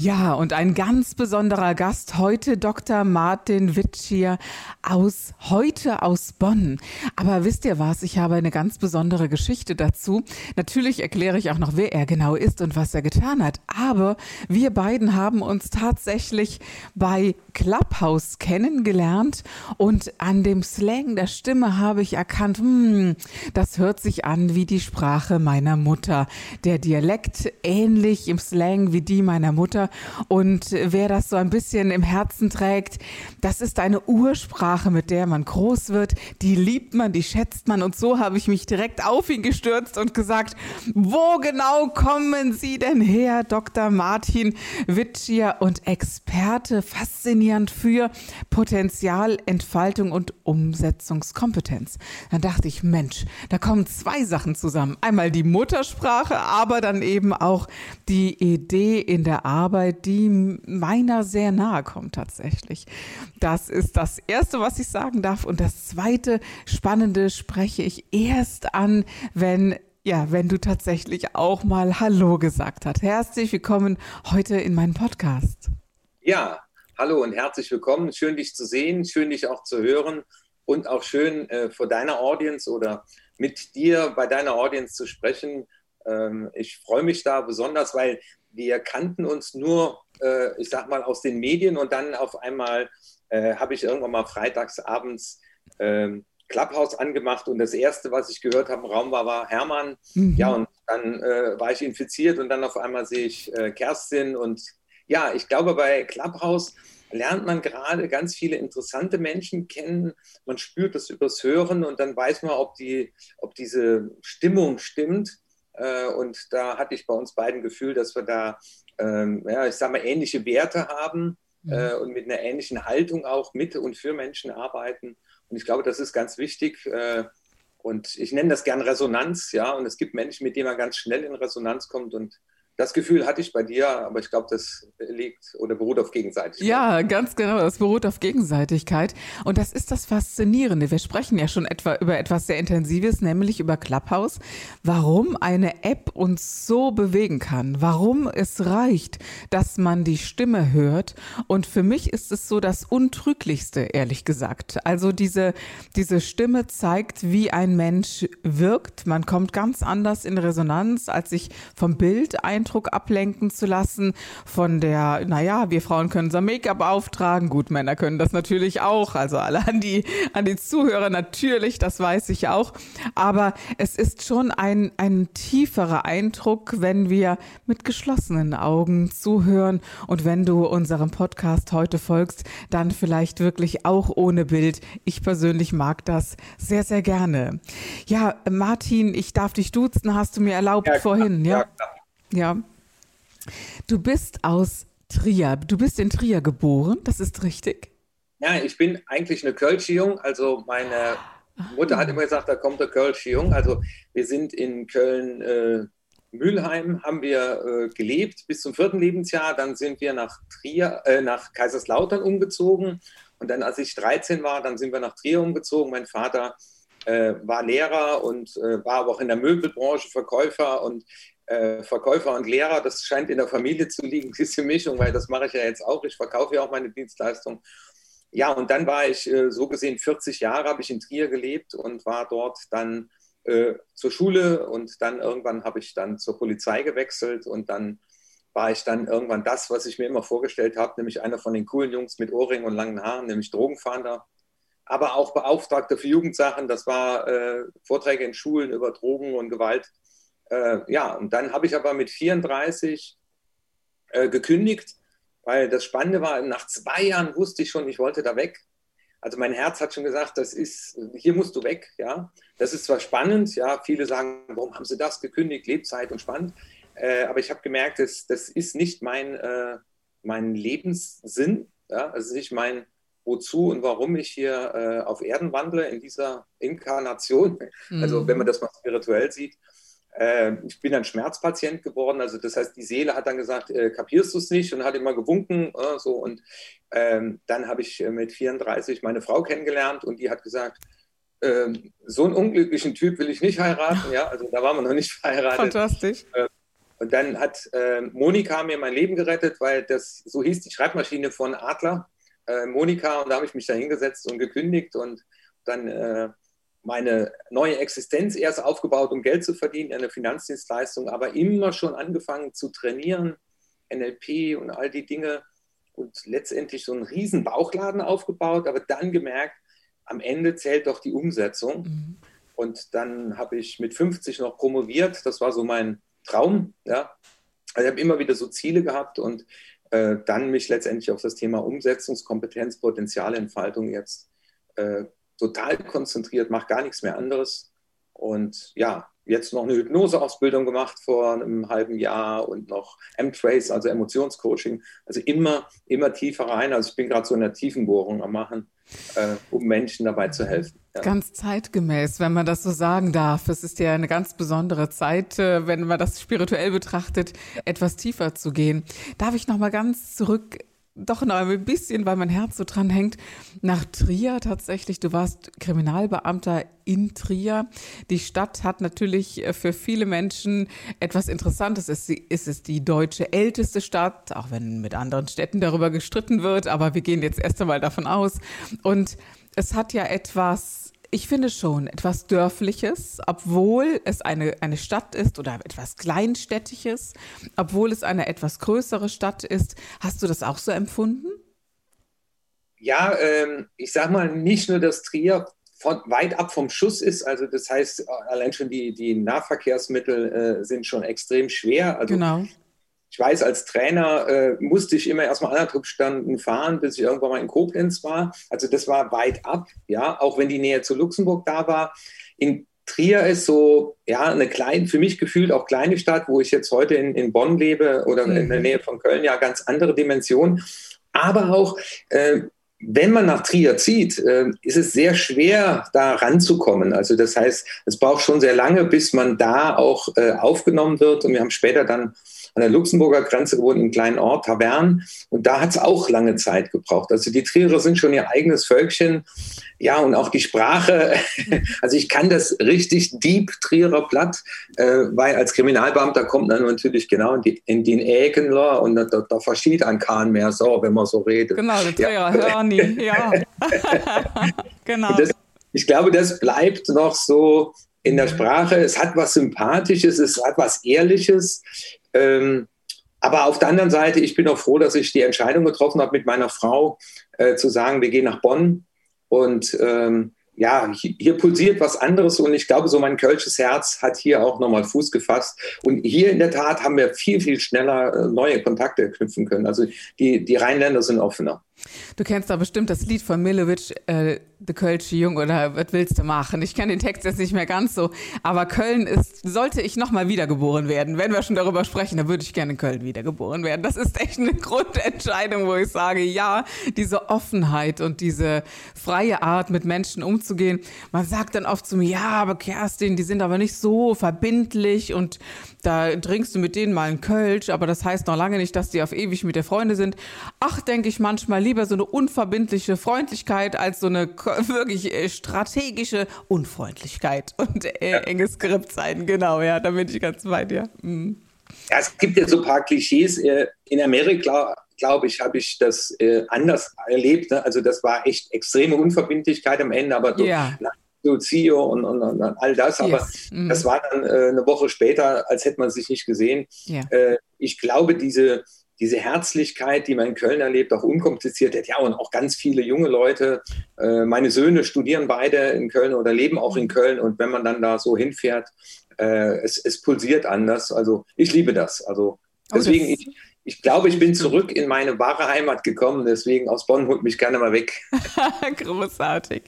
Ja, und ein ganz besonderer Gast heute, Dr. Martin Witschier aus heute aus Bonn. Aber wisst ihr was? Ich habe eine ganz besondere Geschichte dazu. Natürlich erkläre ich auch noch, wer er genau ist und was er getan hat. Aber wir beiden haben uns tatsächlich bei Clubhouse kennengelernt und an dem Slang der Stimme habe ich erkannt, hm, das hört sich an wie die Sprache meiner Mutter. Der Dialekt ähnlich im Slang wie die meiner Mutter. Und wer das so ein bisschen im Herzen trägt, das ist eine Ursprache, mit der man groß wird. Die liebt man, die schätzt man. Und so habe ich mich direkt auf ihn gestürzt und gesagt, wo genau kommen Sie denn her, Dr. Martin Witschier und Experte, faszinierend für Potenzialentfaltung und Umsetzungskompetenz. Dann dachte ich, Mensch, da kommen zwei Sachen zusammen. Einmal die Muttersprache, aber dann eben auch die Idee in der Arbeit, Arbeit, die meiner sehr nahe kommt tatsächlich. Das ist das Erste, was ich sagen darf. Und das Zweite Spannende spreche ich erst an, wenn ja, wenn du tatsächlich auch mal Hallo gesagt hast. Herzlich willkommen heute in meinem Podcast. Ja, hallo und herzlich willkommen. Schön, dich zu sehen, schön, dich auch zu hören und auch schön äh, vor deiner Audience oder mit dir bei deiner Audience zu sprechen. Ähm, ich freue mich da besonders, weil wir kannten uns nur, äh, ich sag mal, aus den Medien und dann auf einmal äh, habe ich irgendwann mal freitags abends äh, Clubhouse angemacht und das erste, was ich gehört habe im Raum war, war Hermann. Mhm. Ja, und dann äh, war ich infiziert und dann auf einmal sehe ich äh, Kerstin und ja, ich glaube, bei Clubhouse lernt man gerade ganz viele interessante Menschen kennen. Man spürt das übers Hören und dann weiß man, ob, die, ob diese Stimmung stimmt. Äh, und da hatte ich bei uns beiden Gefühl, dass wir da, ähm, ja, ich sage mal, ähnliche Werte haben mhm. Äh, und mit einer ähnlichen Haltung auch mit und für Menschen arbeiten. Und ich glaube, das ist ganz wichtig. Äh, und ich nenne das gern Resonanz, ja. Und es gibt Menschen, mit denen man ganz schnell in Resonanz kommt und das Gefühl hatte ich bei dir, aber ich glaube, das liegt oder beruht auf Gegenseitigkeit. Ja, ganz genau. Das beruht auf Gegenseitigkeit. Und das ist das Faszinierende. Wir sprechen ja schon etwa über etwas sehr Intensives, nämlich über Clubhouse. Warum eine App uns so bewegen kann. Warum es reicht, dass man die Stimme hört. Und für mich ist es so das Untrüglichste, ehrlich gesagt. Also diese, diese Stimme zeigt, wie ein Mensch wirkt. Man kommt ganz anders in Resonanz, als sich vom Bild ein Eindruck ablenken zu lassen von der, naja, wir Frauen können unser Make-up auftragen. Gut, Männer können das natürlich auch. Also alle an die, an die Zuhörer natürlich, das weiß ich auch. Aber es ist schon ein, ein tieferer Eindruck, wenn wir mit geschlossenen Augen zuhören. Und wenn du unserem Podcast heute folgst, dann vielleicht wirklich auch ohne Bild. Ich persönlich mag das sehr, sehr gerne. Ja, Martin, ich darf dich duzen, hast du mir erlaubt ja, vorhin, ja? ja ja. Du bist aus Trier. Du bist in Trier geboren, das ist richtig? Ja, ich bin eigentlich eine Kölsche Jung. Also meine Mutter hat immer gesagt, da kommt der Kölsche Jung. Also wir sind in Köln äh, Mülheim haben wir äh, gelebt bis zum vierten Lebensjahr. Dann sind wir nach Trier, äh, nach Kaiserslautern umgezogen. Und dann, als ich 13 war, dann sind wir nach Trier umgezogen. Mein Vater äh, war Lehrer und äh, war aber auch in der Möbelbranche Verkäufer. Und äh, Verkäufer und Lehrer, das scheint in der Familie zu liegen, diese Mischung, weil das mache ich ja jetzt auch. Ich verkaufe ja auch meine Dienstleistung. Ja, und dann war ich äh, so gesehen 40 Jahre, habe ich in Trier gelebt und war dort dann äh, zur Schule und dann irgendwann habe ich dann zur Polizei gewechselt und dann war ich dann irgendwann das, was ich mir immer vorgestellt habe, nämlich einer von den coolen Jungs mit Ohrringen und langen Haaren, nämlich Drogenfahnder, aber auch Beauftragter für Jugendsachen. Das war äh, Vorträge in Schulen über Drogen und Gewalt äh, ja, und dann habe ich aber mit 34 äh, gekündigt, weil das Spannende war, nach zwei Jahren wusste ich schon, ich wollte da weg. Also mein Herz hat schon gesagt, das ist, hier musst du weg, ja. Das ist zwar spannend, ja, viele sagen, warum haben sie das gekündigt, Lebzeit und spannend. Äh, aber ich habe gemerkt, das, das ist nicht mein, äh, mein Lebenssinn. Ja? Ist nicht mein Wozu und warum ich hier äh, auf Erden wandle in dieser Inkarnation. Mhm. Also wenn man das mal spirituell sieht. Äh, ich bin ein Schmerzpatient geworden. Also das heißt, die Seele hat dann gesagt, äh, kapierst du es nicht? Und hat immer gewunken. Äh, so. Und ähm, dann habe ich mit 34 meine Frau kennengelernt und die hat gesagt, ähm, so einen unglücklichen Typ will ich nicht heiraten. Ja, also da waren wir noch nicht verheiratet. Fantastisch. Äh, und dann hat äh, Monika mir mein Leben gerettet, weil das so hieß die Schreibmaschine von Adler. Äh, Monika, und da habe ich mich da hingesetzt und gekündigt und dann äh, meine neue Existenz erst aufgebaut, um Geld zu verdienen, eine Finanzdienstleistung, aber immer schon angefangen zu trainieren, NLP und all die Dinge und letztendlich so einen riesen Bauchladen aufgebaut, aber dann gemerkt, am Ende zählt doch die Umsetzung. Mhm. Und dann habe ich mit 50 noch promoviert. Das war so mein Traum. Ja. Also ich habe immer wieder so Ziele gehabt und äh, dann mich letztendlich auf das Thema Umsetzungskompetenz, Potenzialentfaltung jetzt äh, total konzentriert, mache gar nichts mehr anderes. Und ja, jetzt noch eine Hypnoseausbildung gemacht vor einem halben Jahr und noch M-Trace, also Emotionscoaching. Also immer, immer tiefer rein. Also ich bin gerade so in der Tiefenbohrung am Machen, äh, um Menschen dabei zu helfen. Ja. Ganz zeitgemäß, wenn man das so sagen darf. Es ist ja eine ganz besondere Zeit, äh, wenn man das spirituell betrachtet, etwas tiefer zu gehen. Darf ich noch mal ganz zurück doch noch ein bisschen, weil mein Herz so dran hängt, nach Trier tatsächlich. Du warst Kriminalbeamter in Trier. Die Stadt hat natürlich äh, für viele Menschen etwas Interessantes. Es ist die deutsche älteste Stadt, auch wenn mit anderen Städten darüber gestritten wird, aber wir gehen jetzt erst einmal davon aus. Und es hat ja etwas ich finde schon etwas Dörfliches, obwohl es eine, eine Stadt ist oder etwas Kleinstädtisches, obwohl es eine etwas größere Stadt ist. Hast du das auch so empfunden? Ja, ähm, ich sag mal, nicht nur, dass Trier von, weit ab vom Schuss ist, also das heißt, allein schon die, die Nahverkehrsmittel äh, sind schon extrem schwer. Also genau ich weiß, als Trainer äh, musste ich immer erstmal anderthalb Stunden fahren, bis ich irgendwann mal in Koblenz war. Also das war weit ab, ja, auch wenn die Nähe zu Luxemburg da war. In Trier ist so, ja, eine kleine, für mich gefühlt auch kleine Stadt, wo ich jetzt heute in, in Bonn lebe oder mhm. in der Nähe von Köln, ja, ganz andere Dimension. Aber auch, äh, wenn man nach Trier zieht, äh, ist es sehr schwer, da ranzukommen. Also das heißt, es braucht schon sehr lange, bis man da auch äh, aufgenommen wird. Und wir haben später dann an der Luxemburger Grenze gewohnt, im kleinen Ort Tavern. Und da hat es auch lange Zeit gebraucht. Also die Trierer sind schon ihr eigenes Völkchen. Ja, und auch die Sprache. Also ich kann das richtig deep Trierer Platt, äh, weil als Kriminalbeamter kommt man natürlich genau in, die, in den Ägenler und da, da versteht ein Kahn mehr so, wenn man so redet. Genau, der Trierer, ja. Hörni, ja. genau. Das, ich glaube, das bleibt noch so in der Sprache. Es hat was Sympathisches, es hat was Ehrliches. Ähm, aber auf der anderen Seite, ich bin auch froh, dass ich die Entscheidung getroffen habe mit meiner Frau, äh, zu sagen, wir gehen nach Bonn. Und ähm, ja, hier, pulsiert was anderes und ich glaube, so mein kölsches Herz hat hier auch nochmal Fuß gefasst. Und hier in der Tat haben wir viel, viel schneller äh, neue Kontakte knüpfen können. Also die, die Rheinländer sind offener. Du kennst da bestimmt das Lied von Milovic, äh, De Kölsche Jung oder was willst du machen? Ich kenne den Text jetzt nicht mehr ganz so, aber Köln ist, sollte ich nochmal wiedergeboren werden, wenn wir schon darüber sprechen, dann würde ich gerne in Köln wiedergeboren werden. Das ist echt eine Grundentscheidung, wo ich sage, ja, diese Offenheit und diese freie Art, mit Menschen umzugehen. Man sagt dann oft zu mir, ja, aber Kerstin, die sind aber nicht so verbindlich und da trinkst du mit denen mal einen Kölsch, aber das heißt noch lange nicht, dass die auf ewig mit der Freunde sind. Ach, denke ich manchmal lieber so eine unverbindliche Freundlichkeit als so eine wirklich äh, strategische Unfreundlichkeit und äh, ja. enges Skript sein. Genau, ja, da bin ich ganz bei dir. Mhm. Ja, es gibt ja so ein paar Klischees. Äh, in Amerika, glaube ich, habe ich das anders erlebt. Ne? Also das war echt extreme Unverbindlichkeit am Ende, aber so ja. CEO und, und, und, all das. Aber yes. mm. das war dann äh, eine Woche später, als hätte man sich nicht gesehen. Yeah. Äh, ich glaube, diese, diese Herzlichkeit, die man in Köln erlebt, auch unkompliziert, ja, und auch ganz viele junge Leute. Äh, meine Söhne studieren beide in Köln oder leben auch in mhm. Köln. Und wenn man dann da so hinfährt, äh, es, es pulsiert anders. Also ich liebe das. Also oh, deswegen, ich, ich glaube, ich bin zurück in meine wahre Heimat gekommen, deswegen aus Bonn holt mich gerne mal weg. Großartig.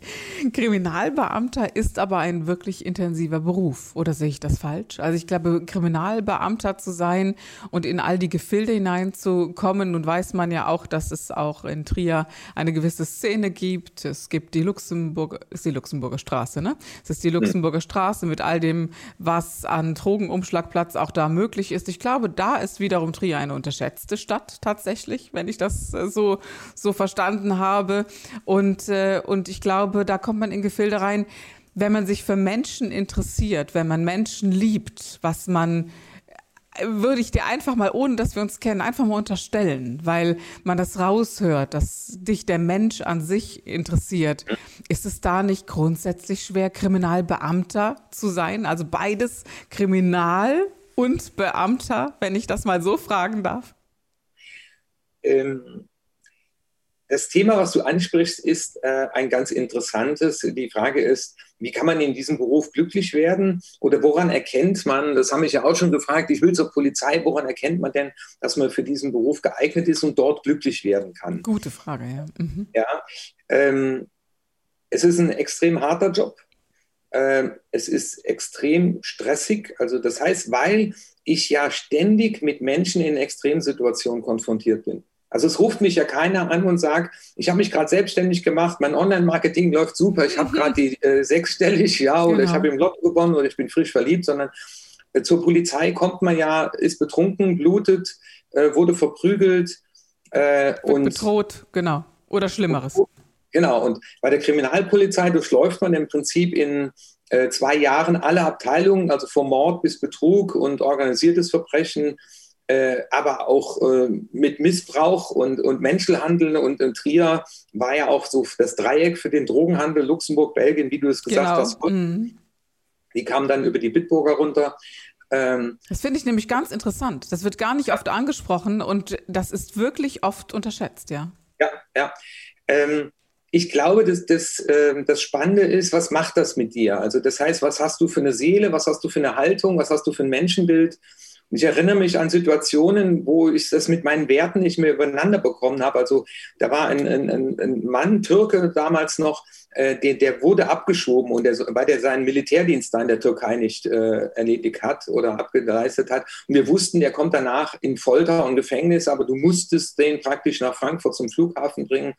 Kriminalbeamter ist aber ein wirklich intensiver Beruf, oder sehe ich das falsch? Also ich glaube, Kriminalbeamter zu sein und in all die Gefilde hineinzukommen, nun weiß man ja auch, dass es auch in Trier eine gewisse Szene gibt. Es gibt die Luxemburger, ist die Luxemburger Straße, ne? Es ist die hm. Luxemburger Straße mit all dem, was an Drogenumschlagplatz auch da möglich ist. Ich glaube, da ist wiederum Trier eine Unterschied unterschätzte Stadt tatsächlich, wenn ich das äh, so, so verstanden habe. Und, äh, und ich glaube, da kommt man in Gefilde rein, wenn man sich für Menschen interessiert, wenn man Menschen liebt, was man äh, würde ich dir einfach mal, ohne dass wir uns kennen, einfach mal unterstellen, weil man das raushört, dass dich der Mensch an sich interessiert. Ist es da nicht grundsätzlich schwer, Kriminalbeamter zu sein? Also beides Kriminal und Beamter, wenn ich das mal so fragen darf? Ähm, das Thema, was du ansprichst, ist äh, ein ganz interessantes. Die Frage ist, wie kann man in diesem Beruf glücklich werden? Oder woran erkennt man, das habe ich ja auch schon gefragt, ich will zur Polizei, woran erkennt man denn, dass man für diesen Beruf geeignet ist und dort glücklich werden kann? Gute Frage, ja. Mhm. Ja, ähm, es ist ein extrem harter Job. Ähm, es ist extrem stressig. Also das heißt, weil ich ja ständig mit Menschen in Extremsituationen konfrontiert bin. Also es ruft mich ja keiner an und sagt, ich habe mich gerade selbstständig gemacht, mein Online-Marketing läuft super, ich habe mhm. gerade die äh, sechsstellig, ja, oder genau. ich habe im Lotto gewonnen oder ich bin frisch verliebt, sondern äh, zur Polizei kommt man ja, ist betrunken, blutet, äh, wurde verprügelt äh, und bedroht, genau, oder Schlimmeres. Genau, und bei der Kriminalpolizei durchläuft man im Prinzip in äh, zwei Jahren alle Abteilungen, also vom Mord bis Betrug und organisiertes Verbrechen, äh, aber auch äh, mit Missbrauch und, und Menschenhandel. Und in Trier war ja auch so das Dreieck für den Drogenhandel, Luxemburg, Belgien, wie du es gesagt genau. hast. Mhm. Die kamen dann über die Bitburger runter. Ähm, das finde ich nämlich ganz interessant. Das wird gar nicht oft angesprochen und das ist wirklich oft unterschätzt, ja. Ja, ja. Ähm, ich glaube, dass das, äh, das Spannende ist, was macht das mit dir? Also das heißt, was hast du für eine Seele, was hast du für eine Haltung, was hast du für ein Menschenbild? Und ich erinnere mich an Situationen, wo ich das mit meinen Werten nicht mehr übereinander bekommen habe. Also da war ein, ein, ein Mann, Türke damals noch, äh, der, der wurde abgeschoben und der, weil der seinen Militärdienst da in der Türkei nicht äh, erledigt hat oder abgeleistet hat. Und wir wussten, der kommt danach in Folter und Gefängnis, aber du musstest den praktisch nach Frankfurt zum Flughafen bringen.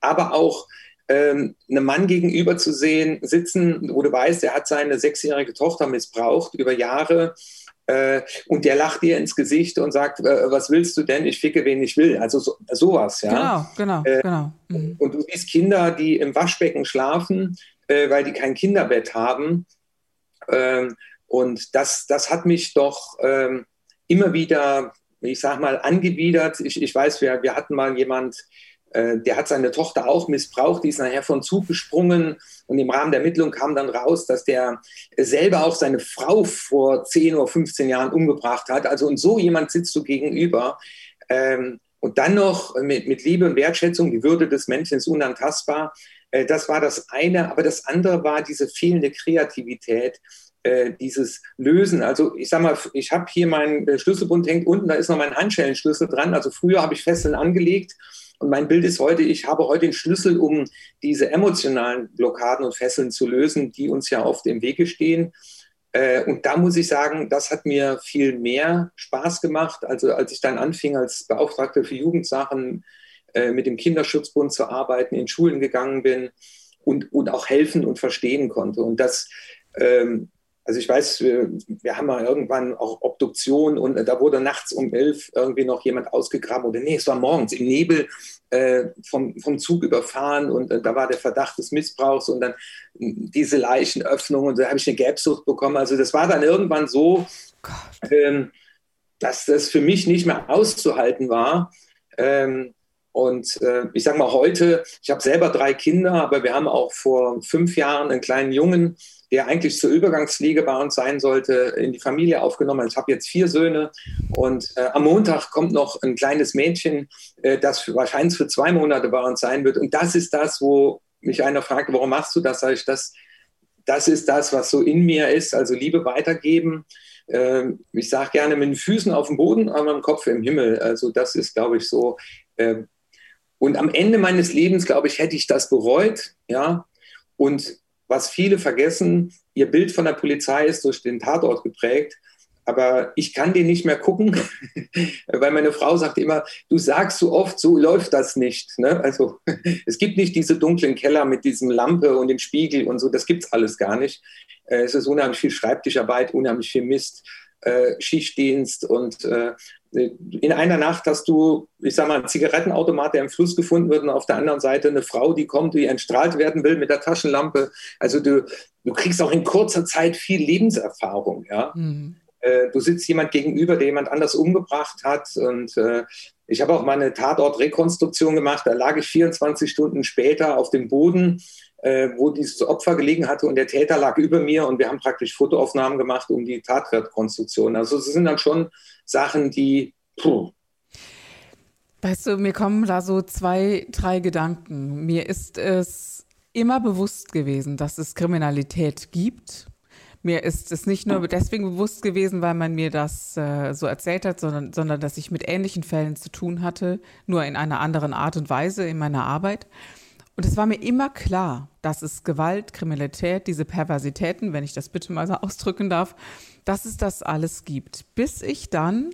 Aber auch ähm, einem Mann gegenüber zu sehen, sitzen, wo du weißt, er hat seine sechsjährige Tochter missbraucht über Jahre äh, und der lacht dir ins Gesicht und sagt, äh, was willst du denn? Ich ficke, wen ich will. Also so, sowas, ja. Genau, genau, äh, genau. Mhm. Und du siehst Kinder, die im Waschbecken schlafen, äh, weil die kein Kinderbett haben. Ähm, und das, das hat mich doch ähm, immer wieder, ich sag mal, angewidert. Ich, ich weiß, wir, wir hatten mal jemand, äh, der hat seine Tochter auch missbraucht, die ist nachher von Zug gesprungen und im Rahmen der Ermittlung kam dann raus, dass der selber auch seine Frau vor 10 oder 15 Jahren umgebracht hat. Also und so jemand sitzt du gegenüber. Ähm, und dann noch mit, mit Liebe und Wertschätzung, die Würde des Menschen ist unantastbar. Äh, das war das eine, aber das andere war diese fehlende Kreativität äh, dieses Lösen. Also ich sag mal, ich habe hier meinen Schlüsselbund hängt unten, da ist noch mein Handschellenschlüssel dran. Also früher habe ich Fesseln angelegt und mein Bild ist heute, ich habe heute den Schlüssel, um diese emotionalen Blockaden und Fesseln zu lösen, die uns ja oft im Wege stehen. Äh, und da muss ich sagen, das hat mir viel mehr Spaß gemacht. Also als ich dann anfing, als Beauftragter für Jugendsachen äh, mit dem Kinderschutzbund zu arbeiten, in Schulen gegangen bin und, und auch helfen und verstehen konnte. Und das, ähm, also ich weiß, wir, wir, haben mal irgendwann auch Obduktion und da wurde nachts um elf irgendwie noch jemand ausgegraben oder nee, es war morgens im Nebel äh, vom, vom Zug überfahren und äh, da war der Verdacht des Missbrauchs und dann diese Leichenöffnung und da habe ich eine Gelbsucht bekommen. Also das war dann irgendwann so, ähm, dass das für mich nicht mehr auszuhalten war. Ähm, und äh, ich sage mal heute, ich habe selber drei Kinder, aber wir haben auch vor fünf Jahren einen kleinen Jungen, der eigentlich zur Übergangspflege bei uns sein sollte, in die Familie aufgenommen. Ich habe jetzt vier Söhne und äh, am Montag kommt noch ein kleines Mädchen, äh, das für, wahrscheinlich für zwei Monate bei uns sein wird. Und das ist das, wo mich einer fragt, warum machst du das? Ich, das, das ist das, was so in mir ist, also Liebe weitergeben. äh, ich sage gerne mit den Füßen auf dem Boden, aber mit dem Kopf im Himmel. Also das ist, glaube ich, so. Äh, und am Ende meines Lebens, glaube ich, hätte ich das bereut. Ja. Und was viele vergessen, ihr Bild von der Polizei ist durch den Tatort geprägt. Aber ich kann den nicht mehr gucken, weil meine Frau sagt immer, du sagst so oft, so läuft das nicht. Ne? Also es gibt nicht diese dunklen Keller mit diesem Lampe und dem Spiegel und so, das gibt es alles gar nicht. Äh, es ist unheimlich viel Schreibtischarbeit, unheimlich viel Mist, äh, Schichtdienst und äh, in einer Nacht hast du, ich sag mal, einen Zigarettenautomat, der im Fluss gefunden wird und auf der anderen Seite eine Frau, die kommt, die entstrahlt werden will mit der Taschenlampe. Also du, du kriegst auch in kurzer Zeit viel Lebenserfahrung, ja. Mhm. Äh, du sitzt jemand gegenüber, der jemand anders umgebracht hat. Und äh, ich habe auch mal eine Tatortrekonstruktion gemacht. Da lag ich 24 Stunden später auf dem Boden, äh, wo dieses Opfer gelegen hatte und der Täter lag über mir und wir haben praktisch Fotoaufnahmen gemacht um die Tatrekonstruktion. Also es sind dann schon Sachen, die puh, Weißt du, mir kommen da so zwei, drei Gedanken. Mir ist es immer bewusst gewesen, dass es Kriminalität gibt mir ist es nicht nur deswegen bewusst gewesen, weil man mir das äh, so erzählt hat, sondern, sondern dass ich mit ähnlichen Fällen zu tun hatte, nur in einer anderen Art und Weise in meiner Arbeit. Und es war mir immer klar, dass es Gewalt, Kriminalität, diese Perversitäten, wenn ich das bitte mal so ausdrücken darf, dass es das alles gibt. Bis ich dann,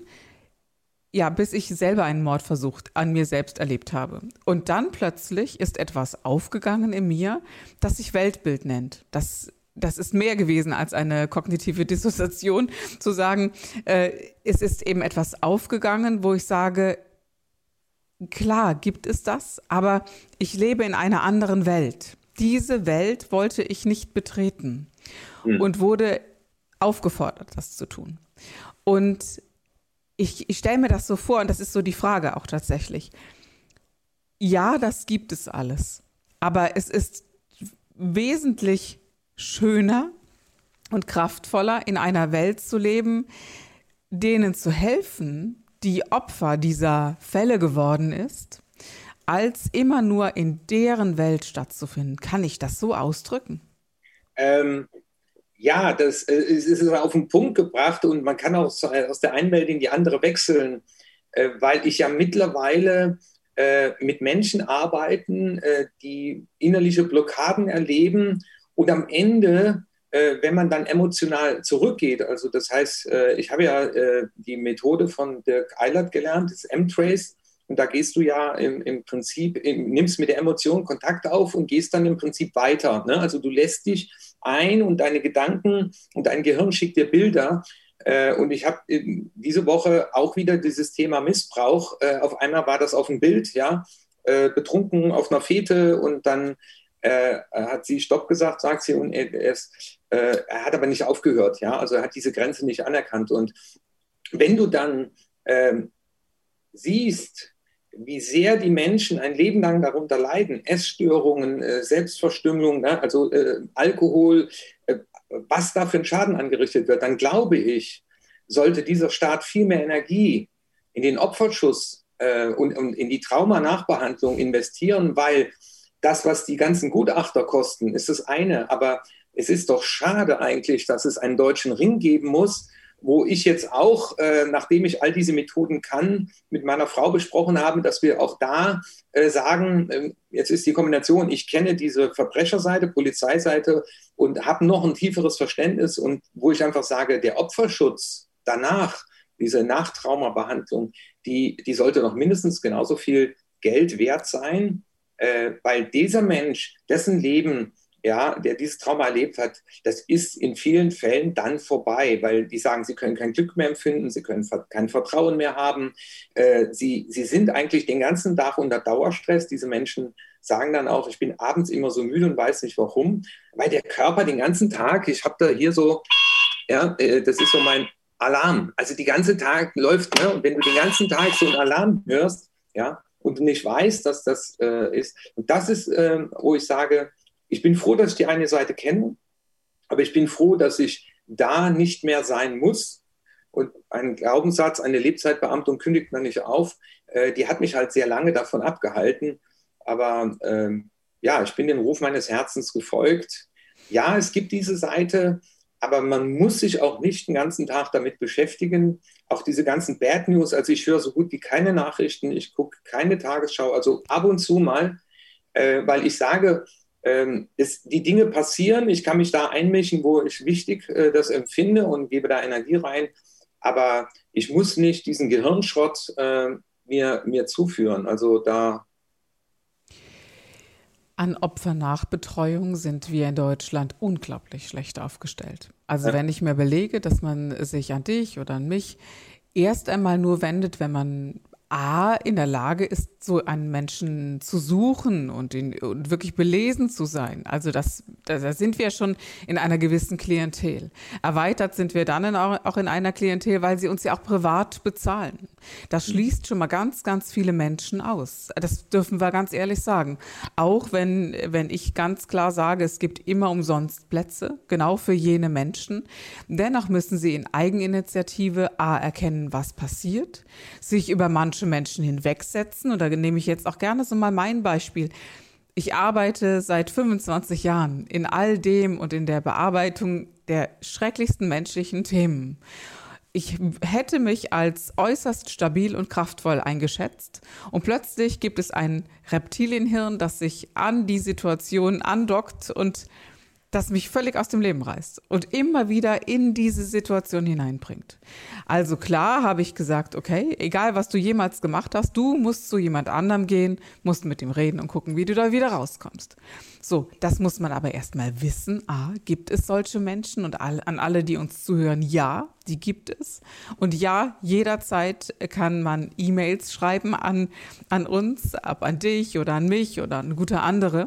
ja, bis ich selber einen Mordversuch an mir selbst erlebt habe. Und dann plötzlich ist etwas aufgegangen in mir, das sich Weltbild nennt. Das das ist mehr gewesen als eine kognitive Dissoziation, zu sagen, äh, es ist eben etwas aufgegangen, wo ich sage, klar gibt es das, aber ich lebe in einer anderen Welt. Diese Welt wollte ich nicht betreten mhm. und wurde aufgefordert, das zu tun. Und ich, ich stelle mir das so vor, und das ist so die Frage auch tatsächlich. Ja, das gibt es alles, aber es ist wesentlich schöner und kraftvoller in einer Welt zu leben, denen zu helfen, die Opfer dieser Fälle geworden ist, als immer nur in deren Welt stattzufinden. Kann ich das so ausdrücken? Ähm, ja, das äh, ist auf den Punkt gebracht und man kann auch aus der einen Welt in die andere wechseln, äh, weil ich ja mittlerweile äh, mit Menschen arbeiten, äh, die innerliche Blockaden erleben und am Ende, äh, wenn man dann emotional zurückgeht, also das heißt, äh, ich habe ja äh, die Methode von Dirk Eilert gelernt, das M-Trace. Und da gehst du ja im, im Prinzip, im, nimmst mit der Emotion Kontakt auf und gehst dann im Prinzip weiter. Ne? Also du lässt dich ein und deine Gedanken und dein Gehirn schickt dir Bilder. Äh, und ich habe diese Woche auch wieder dieses Thema Missbrauch. Äh, auf einmal war das auf dem Bild, ja, äh, betrunken auf einer Fete und dann äh, hat sie Stopp gesagt, sagt sie, und er, ist, äh, er, hat aber nicht aufgehört, ja, also er hat diese Grenze nicht anerkannt. Und wenn du dann ähm, siehst, wie sehr die Menschen ein Leben lang darunter leiden, Essstörungen, äh, Selbstverstümmelung, ne, also äh, Alkohol, äh, was da für ein Schaden angerichtet wird, dann glaube ich, sollte dieser Staat viel mehr Energie in den Opferschutz äh, und, und in die Traumanachbehandlung investieren, weil das, was die ganzen Gutachter kosten, ist das eine. Aber es ist doch schade eigentlich, dass es einen deutschen Ring geben muss, wo ich jetzt auch, äh, nachdem ich all diese Methoden kann, mit meiner Frau besprochen habe, dass wir auch da äh, sagen, äh, jetzt ist die Kombination, ich kenne diese Verbrecherseite, Polizeiseite und habe noch ein tieferes Verständnis und wo ich einfach sage, der Opferschutz danach, diese Nachtraumabehandlung, die, die sollte noch mindestens genauso viel Geld wert sein äh, weil dieser Mensch, dessen Leben, ja, der dieses Trauma erlebt hat, das ist in vielen Fällen dann vorbei, weil die sagen, sie können kein Glück mehr empfinden, sie können kein Vertrauen mehr haben. Äh, sie, sie sind eigentlich den ganzen Tag unter Dauerstress. Diese Menschen sagen dann auch, ich bin abends immer so müde und weiß nicht warum, weil der Körper den ganzen Tag, ich habe da hier so, ja, äh, das ist so mein Alarm. Also die ganze Tag läuft, ne? und wenn du den ganzen Tag so einen Alarm hörst, ja, und nicht weiß, dass das äh, ist. Und das ist, äh, wo ich sage, ich bin froh, dass ich die eine Seite kenne, aber ich bin froh, dass ich da nicht mehr sein muss. Und ein Glaubenssatz, eine Lebzeitbeamtung kündigt man nicht auf, äh, die hat mich halt sehr lange davon abgehalten. Aber ähm, ja, ich bin dem Ruf meines Herzens gefolgt. Ja, es gibt diese Seite, aber man muss sich auch nicht den ganzen Tag damit beschäftigen. Auch diese ganzen Bad News, also ich höre so gut wie keine Nachrichten, ich gucke keine Tagesschau, also ab und zu mal, äh, weil ich sage, ähm, es, die Dinge passieren, ich kann mich da einmischen, wo ich wichtig äh, das empfinde und gebe da Energie rein, aber ich muss nicht diesen Gehirnschrott äh, mir, mir zuführen. Also da an Opfernachbetreuung sind wir in Deutschland unglaublich schlecht aufgestellt. Also wenn ich mir belege, dass man sich an dich oder an mich erst einmal nur wendet, wenn man A, in der Lage ist, so einen Menschen zu suchen und, ihn, und wirklich belesen zu sein. Also das, da sind wir schon in einer gewissen Klientel. Erweitert sind wir dann in, auch in einer Klientel, weil sie uns ja auch privat bezahlen. Das mhm. schließt schon mal ganz, ganz viele Menschen aus. Das dürfen wir ganz ehrlich sagen. Auch wenn, wenn ich ganz klar sage, es gibt immer umsonst Plätze, genau für jene Menschen. Dennoch müssen sie in Eigeninitiative A erkennen, was passiert, sich über manche Menschen hinwegsetzen. Und nehme ich jetzt auch gerne so mal mein Beispiel. Ich arbeite seit 25 Jahren in all dem und in der Bearbeitung der schrecklichsten menschlichen Themen ich hätte mich als äußerst stabil und kraftvoll eingeschätzt und plötzlich gibt es ein Reptilienhirn, das sich an die Situation andockt und das mich völlig aus dem Leben reißt und immer wieder in diese Situation hineinbringt. Also klar habe ich gesagt, okay, egal was du jemals gemacht hast, du musst zu jemand anderem gehen, musst mit ihm reden und gucken, wie du da wieder rauskommst. So, das muss man aber erstmal wissen. Ah, gibt es solche Menschen und an alle, die uns zuhören, ja, die gibt es. Und ja, jederzeit kann man E-Mails schreiben an, an uns, ab an dich oder an mich oder an gute andere.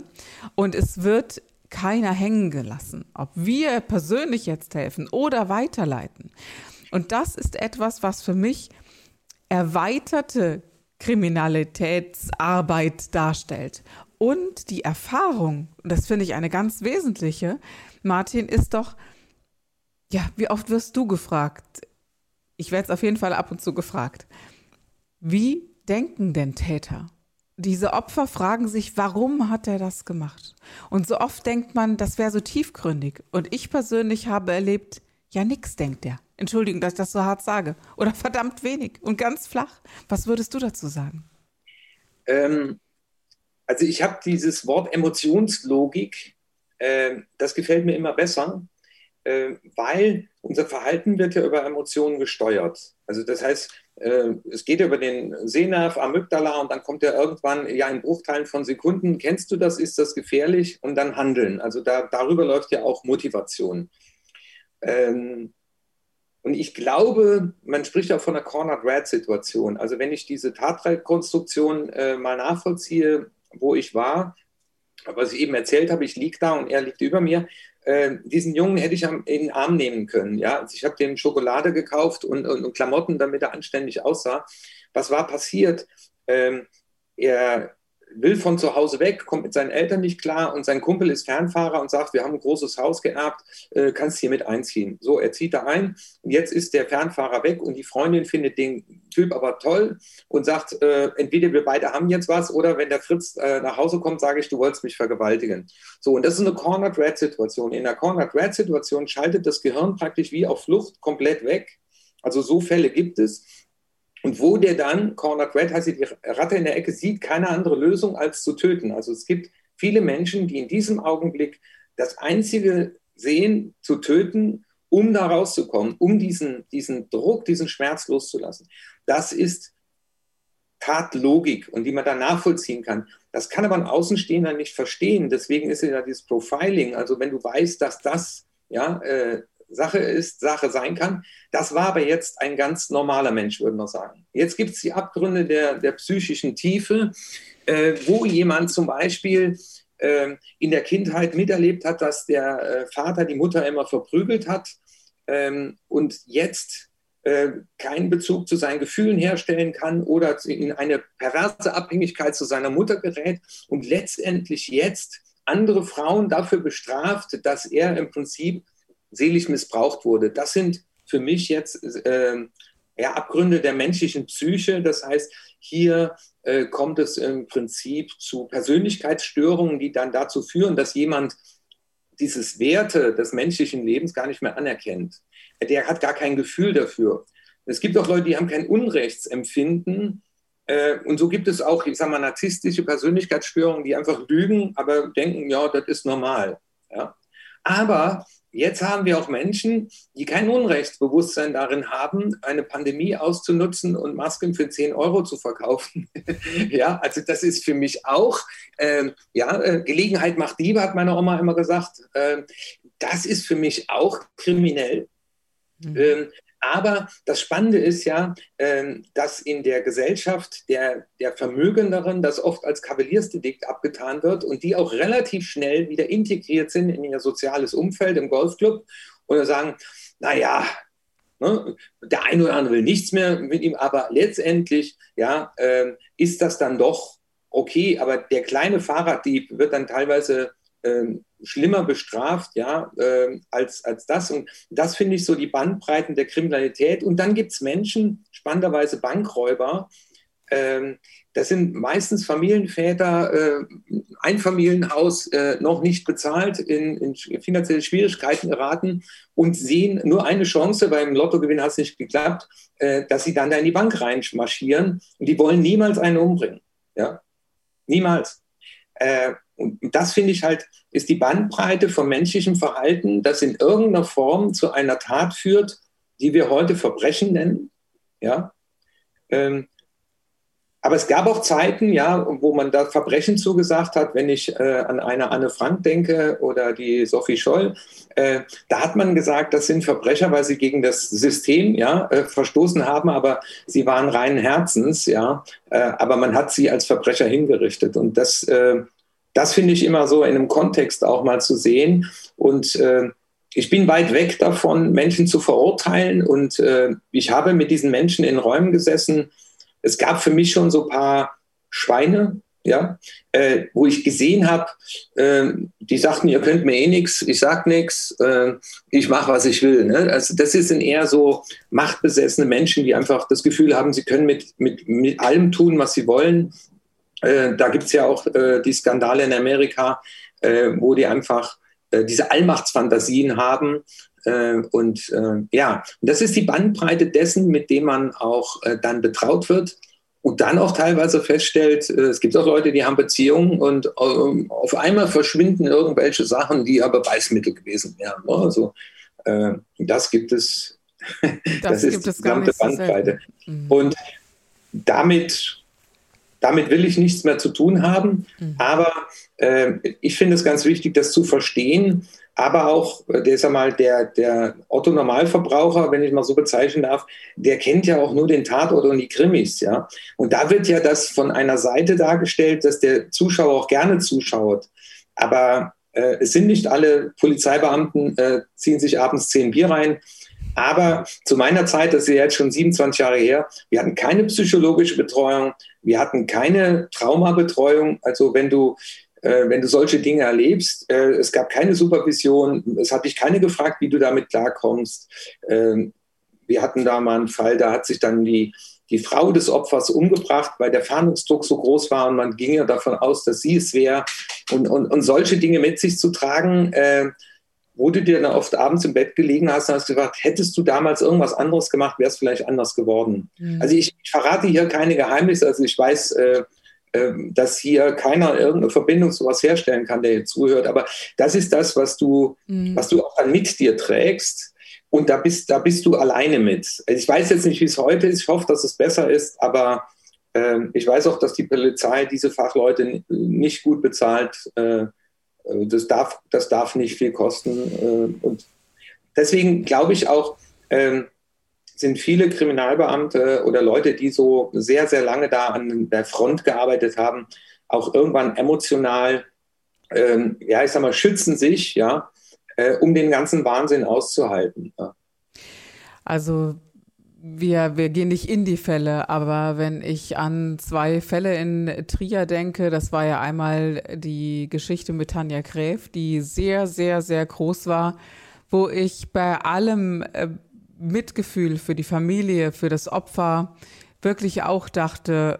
Und es wird keiner hängen gelassen, ob wir persönlich jetzt helfen oder weiterleiten. Und das ist etwas, was für mich erweiterte Kriminalitätsarbeit darstellt. Und die Erfahrung, das finde ich eine ganz wesentliche, Martin, ist doch, ja, wie oft wirst du gefragt? Ich werde es auf jeden Fall ab und zu gefragt. Wie denken denn Täter? Diese Opfer fragen sich, warum hat er das gemacht? Und so oft denkt man, das wäre so tiefgründig. Und ich persönlich habe erlebt, ja, nix denkt er. Entschuldigung, dass ich das so hart sage. Oder verdammt wenig und ganz flach. Was würdest du dazu sagen? Ähm, also ich habe dieses Wort Emotionslogik, äh, das gefällt mir immer besser, äh, weil unser Verhalten wird ja über Emotionen gesteuert. Also das heißt, es geht über den Sehnerv, Amygdala und dann kommt er irgendwann ja in Bruchteilen von Sekunden. Kennst du das? Ist das gefährlich? Und dann handeln. Also da, darüber läuft ja auch Motivation. Ähm, und ich glaube, man spricht auch von einer Cornered Rat-Situation. Also wenn ich diese Tatrekonstruktion äh, mal nachvollziehe, wo ich war, was ich eben erzählt habe, ich liege da und er liegt über mir, äh, diesen Jungen hätte ich in den Arm nehmen können. Ja? Also ich habe dem Schokolade gekauft und, und, und, Klamotten, damit er anständig aussah. Was war passiert? Ähm, er will von zu Hause weg, kommt mit seinen Eltern nicht klar und sein Kumpel ist Fernfahrer und sagt, wir haben ein großes Haus geerbt, äh, kannst hier mit einziehen. So, er zieht da ein und jetzt ist der Fernfahrer weg und die Freundin findet den Typ aber toll und sagt, äh, entweder wir beide haben jetzt was oder wenn der Fritz äh, nach Hause kommt, sage ich, du wolltest mich vergewaltigen. So, und das ist eine Cornered Red Situation. In der Cornered Red Situation schaltet das Gehirn praktisch wie auf Flucht komplett weg. Also so Fälle gibt es. Und wo der dann, Cornered Red heißt die Ratte in der Ecke, sieht keine andere Lösung als zu töten. Also es gibt viele Menschen, die in diesem Augenblick das einzige sehen, zu töten, um da rauszukommen, um diesen, diesen Druck, diesen Schmerz loszulassen. Das ist Tatlogik und die man dann nachvollziehen kann. Das kann aber ein Außenstehender nicht verstehen. Deswegen ist ja dieses Profiling. Also wenn du weißt, dass das ja, äh, Sache ist, Sache sein kann. Das war aber jetzt ein ganz normaler Mensch, würde man sagen. Jetzt gibt es die Abgründe der, der psychischen Tiefe, äh, wo jemand zum Beispiel äh, in der Kindheit miterlebt hat, dass der äh, Vater die Mutter immer verprügelt hat ähm, und jetzt äh, keinen Bezug zu seinen Gefühlen herstellen kann oder in eine perverse Abhängigkeit zu seiner Mutter gerät und letztendlich jetzt andere Frauen dafür bestraft, dass er im Prinzip seelisch missbraucht wurde. Das sind für mich jetzt äh, ja, Abgründe der menschlichen Psyche. Das heißt, hier äh, kommt es im Prinzip zu Persönlichkeitsstörungen, die dann dazu führen, dass jemand dieses Werte des menschlichen Lebens gar nicht mehr anerkennt. Der hat gar kein Gefühl dafür. Es gibt auch Leute, die haben kein Unrechtsempfinden. Äh, und so gibt es auch, ich sage mal, narzisstische Persönlichkeitsstörungen, die einfach lügen, aber denken, ja, das ist normal. Ja? Aber Jetzt haben wir auch Menschen, die kein Unrechtsbewusstsein darin haben, eine Pandemie auszunutzen und Masken für 10 Euro zu verkaufen. ja, also das ist für mich auch, äh, ja, äh, Gelegenheit macht Diebe, hat meine Oma immer gesagt. Äh, das ist für mich auch kriminell. Mhm. Ähm, aber das Spannende ist ja, ähm, dass in der Gesellschaft der, der Vermögenderen das oft als Kavaliersdelikt abgetan wird und die auch relativ schnell wieder integriert sind in ihr soziales Umfeld im Golfclub oder sagen, naja, ne, der eine oder andere will nichts mehr mit ihm, aber letztendlich ja, ähm, ist das dann doch okay, aber der kleine Fahrraddieb wird dann teilweise ähm, schlimmer bestraft, ja, äh, als, als das. Und das finde ich so die Bandbreiten der Kriminalität. Und dann gibt es Menschen, spannenderweise Bankräuber, ähm, das sind meistens Familienväter, äh, Einfamilienhaus äh, noch nicht bezahlt, in, in, finanzielle Schwierigkeiten geraten und sehen nur eine Chance, beim Lottogewinn hat es nicht geklappt, äh, dass sie dann da in die Bank reinmarschieren und die wollen niemals einen umbringen. Ja? Niemals. Und das finde ich halt, ist die Bandbreite von menschlichem Verhalten, das in irgendeiner Form zu einer Tat führt, die wir heute Verbrechen nennen. Ja. Ähm, aber es gab auch Zeiten, ja, wo man da Verbrechen zugesagt hat, wenn ich äh, an eine Anne Frank denke oder die Sophie Scholl. Äh, da hat man gesagt, das sind Verbrecher, weil sie gegen das System ja, äh, verstoßen haben, aber sie waren reinen Herzens, ja. Äh, aber man hat sie als Verbrecher hingerichtet. Und das äh, das finde ich immer so in einem Kontext auch mal zu sehen. Und äh, ich bin weit weg davon, Menschen zu verurteilen. Und äh, ich habe mit diesen Menschen in Räumen gesessen. Es gab für mich schon so ein paar Schweine, ja, äh, wo ich gesehen habe, äh, die sagten, ihr könnt mir eh nichts, ich sag nichts, äh, ich mache, was ich will. Ne? Also das sind eher so machtbesessene Menschen, die einfach das Gefühl haben, sie können mit, mit, mit allem tun, was sie wollen. Äh, da gibt es ja auch äh, die Skandale in Amerika, äh, wo die einfach äh, diese Allmachtsfantasien haben. Äh, und ja, das ist die Bandbreite dessen, mit dem man auch dann betraut wird. Und dann auch teilweise feststellt, es gibt auch Leute, die haben Beziehungen und auf einmal verschwinden irgendwelche Sachen, die aber Beweismittel gewesen wären. Ne? Also das gibt es. Das, das ist die gesamte Bandbreite. Mhm. Und damit damit will ich nichts mehr zu tun haben. Mhm. Aber äh, ich finde es ganz wichtig, das zu verstehen. Aber auch, äh, der, sag mal, der, der Otto Normalverbraucher, wenn ich mal so bezeichnen darf, der kennt ja auch nur den Tatort und die Krimis, ja. Und da wird ja das von einer Seite dargestellt, dass der Zuschauer auch gerne zuschaut. Aber äh, es sind nicht alle Polizeibeamten, äh, ziehen sich abends zehn Bier rein. Aber zu meiner Zeit, das ist ja jetzt schon 27 Jahre her, wir hatten keine psychologische Betreuung, wir hatten keine Traumabetreuung. Also wenn du äh, wenn du solche Dinge erlebst, äh, es gab keine Supervision, es hat dich keine gefragt, wie du damit klarkommst. Ähm, wir hatten da mal einen Fall, da hat sich dann die, die Frau des Opfers umgebracht, weil der Fahndungsdruck so groß war und man ging ja davon aus, dass sie es wäre. Und, und, und solche Dinge mit sich zu tragen, äh, wo du dir dann oft abends im Bett gelegen hast und hast gesagt, hättest du damals irgendwas anderes gemacht, wäre es vielleicht anders geworden. Mhm. Also ich, ich, verrate hier keine Geheimnisse, also ich weiß, äh, äh, dass hier keiner irgendeine Verbindung zu was herstellen kann, der jetzt zuhört, aber das ist das, was du, mhm. was du auch dann mit dir trägst. Und da bist, da bist du alleine mit. Also ich weiß jetzt nicht, wie es heute ist. Ich hoffe, dass es besser ist, aber äh, ich weiß auch, dass die Polizei diese Fachleute nicht gut bezahlt. Äh, das darf, das darf nicht viel kosten. Äh, und deswegen glaube ich auch, ähm, sind viele Kriminalbeamte oder Leute, die so sehr, sehr lange da an der Front gearbeitet haben, auch irgendwann emotional, ähm, ja, ich sag mal, schützen sich, ja, äh, um den ganzen Wahnsinn auszuhalten. Also wir, wir gehen nicht in die Fälle, aber wenn ich an zwei Fälle in Trier denke, das war ja einmal die Geschichte mit Tanja Gräf, die sehr, sehr, sehr groß war, wo ich bei allem äh, Mitgefühl für die Familie, für das Opfer wirklich auch dachte,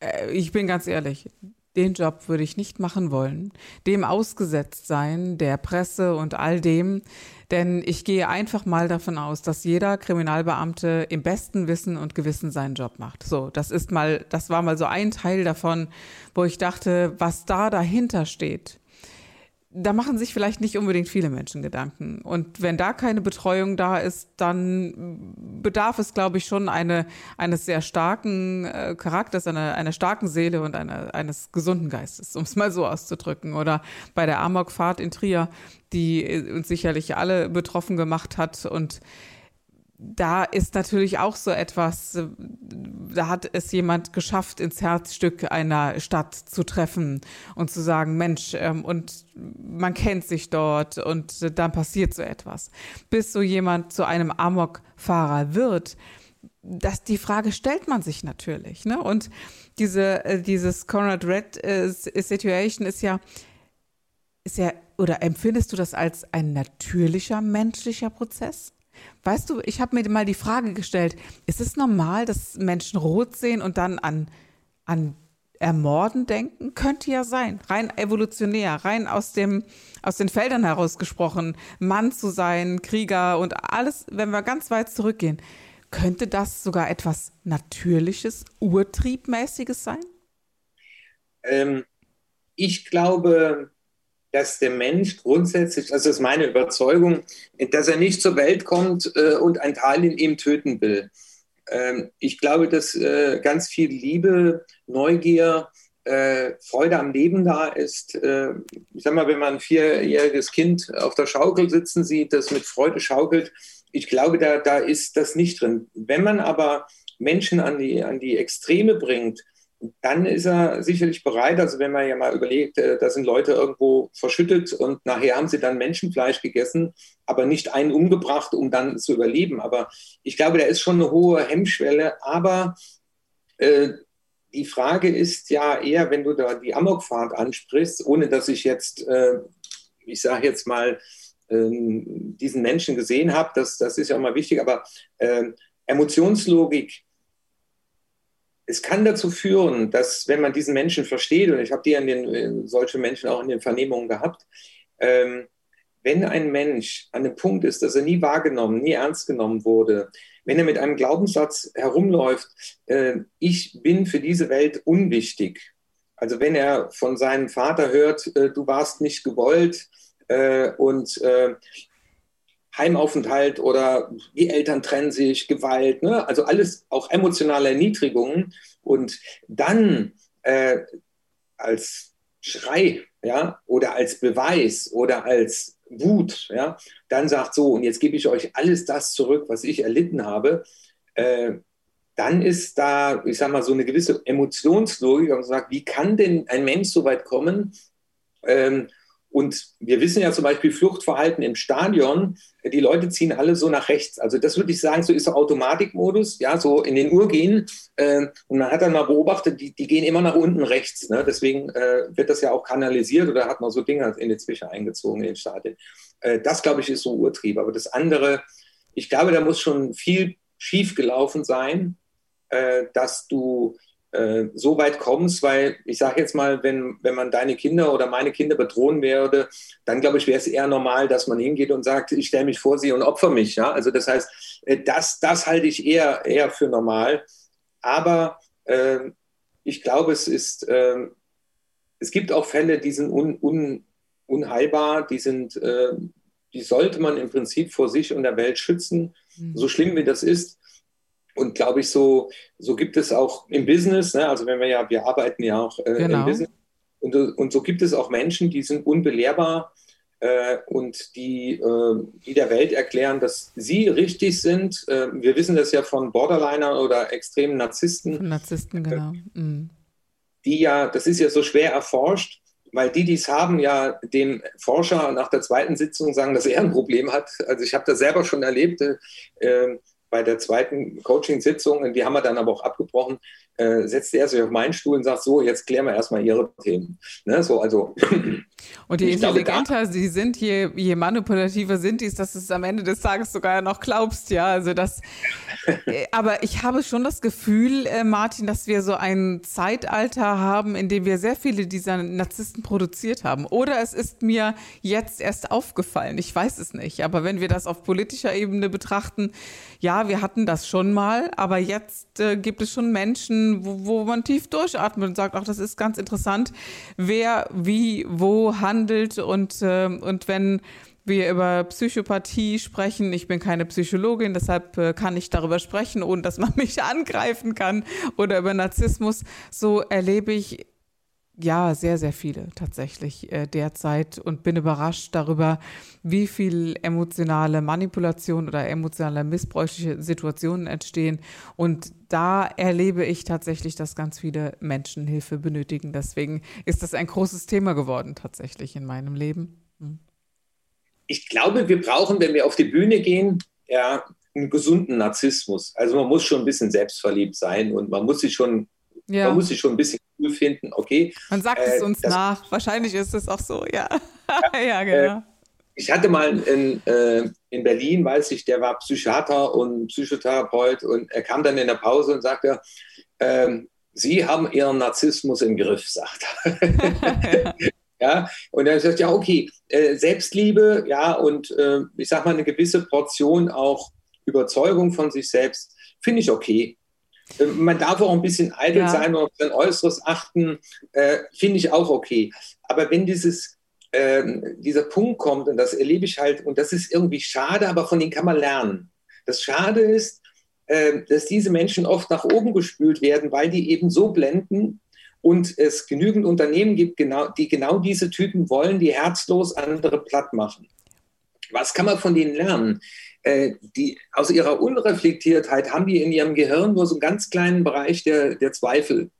äh, ich bin ganz ehrlich, den Job würde ich nicht machen wollen, dem ausgesetzt sein, der Presse und all dem, denn ich gehe einfach mal davon aus, dass jeder Kriminalbeamte im besten Wissen und Gewissen seinen Job macht. So, das ist mal, das war mal so ein Teil davon, wo ich dachte, was da dahinter steht da machen sich vielleicht nicht unbedingt viele Menschen Gedanken. Und wenn da keine Betreuung da ist, dann bedarf es, glaube ich, schon eine, eines sehr starken äh, Charakters, einer, einer starken Seele und einer, eines gesunden Geistes, um es mal so auszudrücken. Oder bei der Amokfahrt in Trier, die uns sicherlich alle betroffen gemacht hat und da ist natürlich auch so etwas, da hat es jemand geschafft, ins Herzstück einer Stadt zu treffen und zu sagen, Mensch, ähm, und man kennt sich dort und dann passiert so etwas. Bis so jemand zu einem Amokfahrer wird, das, die Frage stellt man sich natürlich. Ne? Und diese, äh, dieses Conrad Red äh, Situation ist ja, ist ja, oder empfindest du das als ein natürlicher menschlicher Prozess? Weißt du, ich habe mir mal die Frage gestellt, ist es normal, dass Menschen rot sehen und dann an, an Ermorden denken? Könnte ja sein. Rein evolutionär, rein aus, dem, aus den Feldern heraus gesprochen. Mann zu sein, Krieger und alles, wenn wir ganz weit zurückgehen. Könnte das sogar etwas Natürliches, Urtriebmäßiges sein? Ähm, ich glaube, dass der Mensch grundsätzlich, das ist meine Überzeugung, dass er nicht zur Welt kommt äh, und ein Teil in ihm töten will. Ähm, ich glaube, dass äh, ganz viel Liebe, Neugier, äh, Freude am Leben da ist. Äh, ich sag mal, wenn man ein vierjähriges Kind auf der Schaukel sitzen sieht, das mit Freude schaukelt, ich glaube, da, da ist das nicht drin. Wenn man aber Menschen an die, an die Extreme bringt, dann ist er sicherlich bereit. Also wenn man ja mal überlegt, äh, da sind Leute irgendwo verschüttet und nachher haben sie dann Menschenfleisch gegessen, aber nicht einen umgebracht, um dann zu überleben. Aber ich glaube, da ist schon eine hohe Hemmschwelle. Aber äh, die Frage ist ja eher, wenn du da die Amokfahrt ansprichst, ohne dass ich jetzt, äh, ich sage jetzt mal, äh, diesen Menschen gesehen habe, das, das ist ja auch mal wichtig, aber äh, Emotionslogik es kann dazu führen, dass wenn man diesen Menschen versteht, und ich habe die an den, äh, solche Menschen auch in den Vernehmungen gehabt, ähm, wenn ein Mensch an dem Punkt ist, dass er nie wahrgenommen, nie ernst genommen wurde, wenn er mit einem Glaubenssatz herumläuft, äh, ich bin für diese Welt unwichtig. Also wenn er von seinem Vater hört, äh, du warst nicht gewollt äh, und äh, Heimaufenthalt oder die Eltern trennen sich, Gewalt, ne? also alles auch emotionale Erniedrigungen. Und dann äh, als Schrei ja, oder als Beweis oder als Wut, ja, dann sagt so, und jetzt gebe ich euch alles das zurück, was ich erlitten habe, äh, dann ist da, ich sage mal, so eine gewisse Emotionslogik und sagt, wie kann denn ein Mensch so weit kommen, ähm, und wir wissen ja zum Beispiel Fluchtverhalten im Stadion, die Leute ziehen alle so nach rechts. Also das würde ich sagen, so ist der Automatikmodus, ja, so in den Uhr gehen. Äh, und man hat dann mal beobachtet, die, die gehen immer nach unten rechts. Ne? Deswegen äh, wird das ja auch kanalisiert oder hat man so Dinge in die Zwischen eingezogen in den Stadien. Äh, das, glaube ich, ist so Urtrieb. Aber das andere, ich glaube, da muss schon viel schief gelaufen sein, äh, dass du äh, so weit kommst, weil ich sage jetzt mal, wenn, wenn man deine Kinder oder meine Kinder bedrohen würde, dann glaube ich, wäre es eher normal, dass man hingeht und sagt, ich stelle mich vor sie und opfer mich. Ja? Also das heißt, äh, das, das halte ich eher, eher für normal. Aber äh, ich glaube, es ist, äh, es gibt auch Fälle, die sind un, un, unheilbar, die sind, äh, die sollte man im Prinzip vor sich und der Welt schützen, mhm. so schlimm wie das ist. Und glaube ich, so, so gibt es auch im Business, ne? also wenn wir ja, wir arbeiten ja auch äh, genau. im Business. Und, und so gibt es auch Menschen, die sind unbelehrbar äh, und die, äh, die der Welt erklären, dass sie richtig sind. Äh, wir wissen das ja von Borderlinern oder extremen Narzissten. Von Narzissten, genau. Mhm. Die ja, das ist ja so schwer erforscht, weil die, die es haben, ja dem Forscher nach der zweiten Sitzung sagen, dass er ein Problem hat. Also ich habe das selber schon erlebt. Äh, bei der zweiten Coaching-Sitzung, die haben wir dann aber auch abgebrochen, äh, setzte er sich auf meinen Stuhl und sagt, so, jetzt klären wir erstmal Ihre Themen. Ne, so, also, und je intelligenter glaube, sie sind, je, je manipulativer sind die, dass du es am Ende des Tages sogar noch glaubst, ja. Also das, äh, aber ich habe schon das Gefühl, äh, Martin, dass wir so ein Zeitalter haben, in dem wir sehr viele dieser Narzissten produziert haben. Oder es ist mir jetzt erst aufgefallen. Ich weiß es nicht. Aber wenn wir das auf politischer Ebene betrachten, ja, wir hatten das schon mal, aber jetzt äh, gibt es schon Menschen, wo, wo man tief durchatmet und sagt, ach, das ist ganz interessant, wer wie wo handelt und, äh, und wenn wir über Psychopathie sprechen. Ich bin keine Psychologin, deshalb äh, kann ich darüber sprechen, ohne dass man mich angreifen kann. Oder über Narzissmus. So erlebe ich ja, sehr, sehr viele tatsächlich äh, derzeit und bin überrascht darüber, wie viel emotionale Manipulation oder emotionale missbräuchliche Situationen entstehen. Und da erlebe ich tatsächlich, dass ganz viele Menschen Hilfe benötigen. Deswegen ist das ein großes Thema geworden tatsächlich in meinem Leben. Hm. Ich glaube, wir brauchen, wenn wir auf die Bühne gehen, ja, einen gesunden Narzissmus. Also man muss schon ein bisschen selbstverliebt sein und man muss sich schon, ja. man muss sich schon ein bisschen cool finden, okay. Man sagt äh, es uns nach. Wahrscheinlich ist es auch so, ja. Ja, ja genau. Äh, ich hatte mal in, äh, in Berlin, weiß ich, der war Psychiater und Psychotherapeut und er kam dann in der Pause und sagte, ähm, Sie haben Ihren Narzissmus im Griff, sagt er. ja. und er sagt, ja, okay, äh, Selbstliebe, ja, und äh, ich sag mal, eine gewisse Portion auch Überzeugung von sich selbst, finde ich okay. Man darf auch ein bisschen eitel ja. sein und auf sein Äußeres achten, äh, finde ich auch okay. Aber wenn dieses, äh, dieser Punkt kommt, und das erlebe ich halt, und das ist irgendwie schade, aber von denen kann man lernen. Das Schade ist, äh, dass diese Menschen oft nach oben gespült werden, weil die eben so blenden und es genügend Unternehmen gibt, genau, die genau diese Typen wollen, die herzlos andere platt machen. Was kann man von denen lernen? Äh, die, aus ihrer Unreflektiertheit haben die in ihrem Gehirn nur so einen ganz kleinen Bereich der, der Zweifel.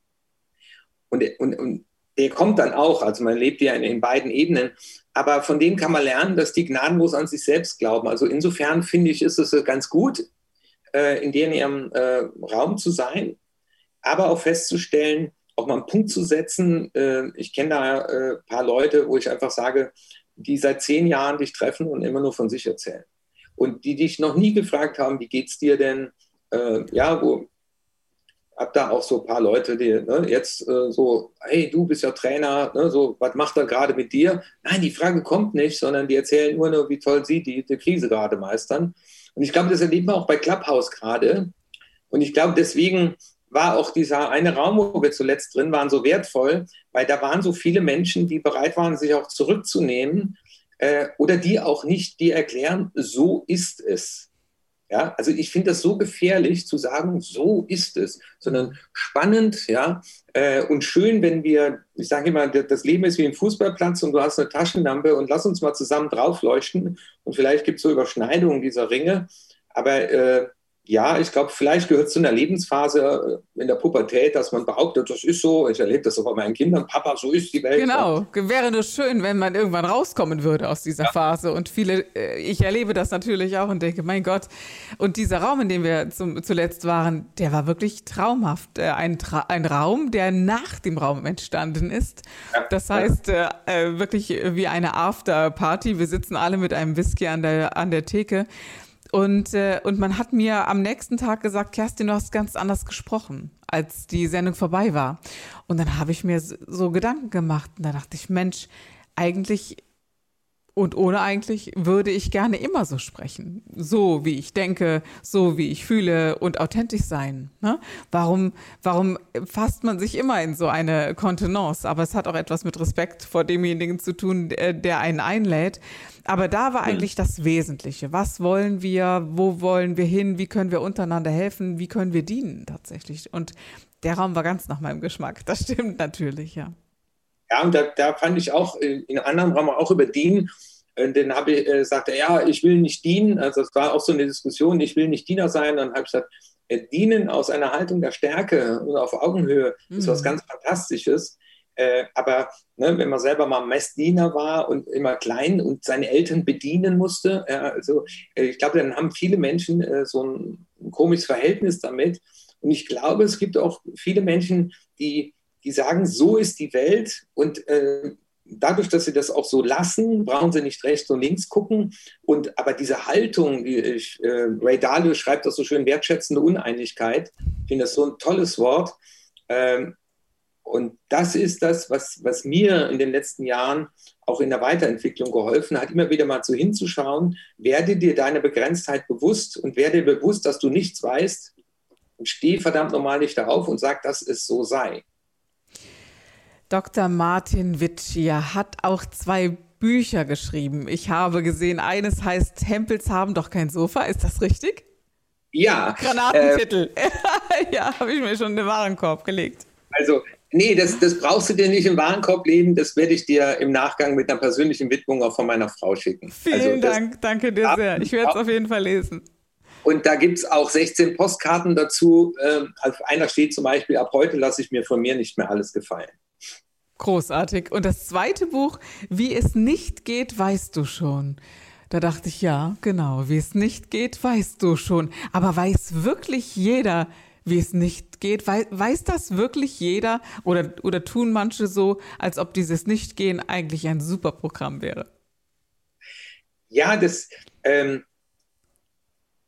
Und, und, und der kommt dann auch, also man lebt ja in, in beiden Ebenen, aber von denen kann man lernen, dass die gnadenlos an sich selbst glauben. Also insofern finde ich, ist es ganz gut, äh, in ihrem äh, Raum zu sein, aber auch festzustellen, auch mal einen Punkt zu setzen. Äh, ich kenne da ein äh, paar Leute, wo ich einfach sage, die seit zehn Jahren dich treffen und immer nur von sich erzählen und die dich noch nie gefragt haben, wie geht's dir denn? Äh, ja, wo hab da auch so ein paar Leute, die ne, jetzt äh, so, hey, du bist ja Trainer, ne, so, was macht er gerade mit dir? Nein, die Frage kommt nicht, sondern die erzählen nur, nur wie toll sie die, die Krise gerade meistern. Und ich glaube, das erleben wir auch bei Clubhouse gerade. Und ich glaube, deswegen war auch dieser eine Raum, wo wir zuletzt drin waren, so wertvoll, weil da waren so viele Menschen, die bereit waren, sich auch zurückzunehmen äh, oder die auch nicht die erklären, so ist es. Ja, also ich finde das so gefährlich zu sagen, so ist es, sondern spannend, ja, äh, und schön, wenn wir, ich sage immer, das Leben ist wie ein Fußballplatz und du hast eine Taschenlampe und lass uns mal zusammen draufleuchten und vielleicht gibt es so Überschneidungen dieser Ringe, aber äh, ja, ich glaube, vielleicht gehört es zu einer Lebensphase äh, in der Pubertät, dass man behauptet, das ist so. Ich erlebe das auch bei meinen Kindern. Papa, so ist die Welt. Genau. Wäre nur schön, wenn man irgendwann rauskommen würde aus dieser ja. Phase. Und viele, äh, ich erlebe das natürlich auch und denke, mein Gott. Und dieser Raum, in dem wir zum, zuletzt waren, der war wirklich traumhaft. Äh, ein, Tra ein Raum, der nach dem Raum entstanden ist. Ja. Das heißt, äh, wirklich wie eine After-Party. Wir sitzen alle mit einem Whisky an der, an der Theke. Und, äh, und man hat mir am nächsten Tag gesagt, Kerstin, du hast ganz anders gesprochen, als die Sendung vorbei war. Und dann habe ich mir so Gedanken gemacht und da dachte ich, Mensch, eigentlich und ohne eigentlich würde ich gerne immer so sprechen. So wie ich denke, so wie ich fühle und authentisch sein. Ne? Warum, warum fasst man sich immer in so eine Kontenance? Aber es hat auch etwas mit Respekt vor demjenigen zu tun, der einen einlädt. Aber da war eigentlich das Wesentliche. Was wollen wir? Wo wollen wir hin? Wie können wir untereinander helfen? Wie können wir dienen tatsächlich? Und der Raum war ganz nach meinem Geschmack. Das stimmt natürlich, ja. Ja, und da, da fand ich auch in einem anderen Raum auch über Dienen. Und dann habe ich, äh, sagte ja, ich will nicht dienen. Also es war auch so eine Diskussion, ich will nicht Diener sein. Dann habe ich gesagt, äh, dienen aus einer Haltung der Stärke und auf Augenhöhe mhm. ist was mhm. ganz Fantastisches. Äh, aber ne, wenn man selber mal Messdiener war und immer klein und seine Eltern bedienen musste, äh, also äh, ich glaube, dann haben viele Menschen äh, so ein, ein komisches Verhältnis damit. Und ich glaube, es gibt auch viele Menschen, die, die sagen, so ist die Welt und äh, dadurch, dass sie das auch so lassen, brauchen sie nicht rechts und links gucken. Und aber diese Haltung, ich, äh, Ray Dalio schreibt das so schön, wertschätzende Uneinigkeit, ich finde das so ein tolles Wort. Ähm, und das ist das, was, was mir in den letzten Jahren auch in der Weiterentwicklung geholfen hat, immer wieder mal so hinzuschauen, werde dir deine Begrenztheit bewusst und werde bewusst, dass du nichts weißt und steh verdammt normal nicht darauf und sag, dass es so sei. Dr. Martin Witschier hat auch zwei Bücher geschrieben. Ich habe gesehen, eines heißt Tempels haben doch kein Sofa. Ist das richtig? Ja. Granatenviertel. Äh, ja, habe ich mir schon in den Warenkorb gelegt. Also, nee, das, das brauchst du dir nicht im Warenkorb legen. Das werde ich dir im Nachgang mit einer persönlichen Widmung auch von meiner Frau schicken. Vielen also, Dank, danke dir sehr. Ich werde es auf jeden Fall lesen. Und da gibt es auch 16 Postkarten dazu. Ähm, auf einer steht zum Beispiel, ab heute lasse ich mir von mir nicht mehr alles gefallen. Großartig. Und das zweite Buch, Wie es nicht geht, weißt du schon. Da dachte ich, ja, genau, wie es nicht geht, weißt du schon. Aber weiß wirklich jeder, wie es nicht geht? Weiß, weiß das wirklich jeder? Oder, oder tun manche so, als ob dieses Nichtgehen eigentlich ein super Programm wäre? Ja, das, ähm,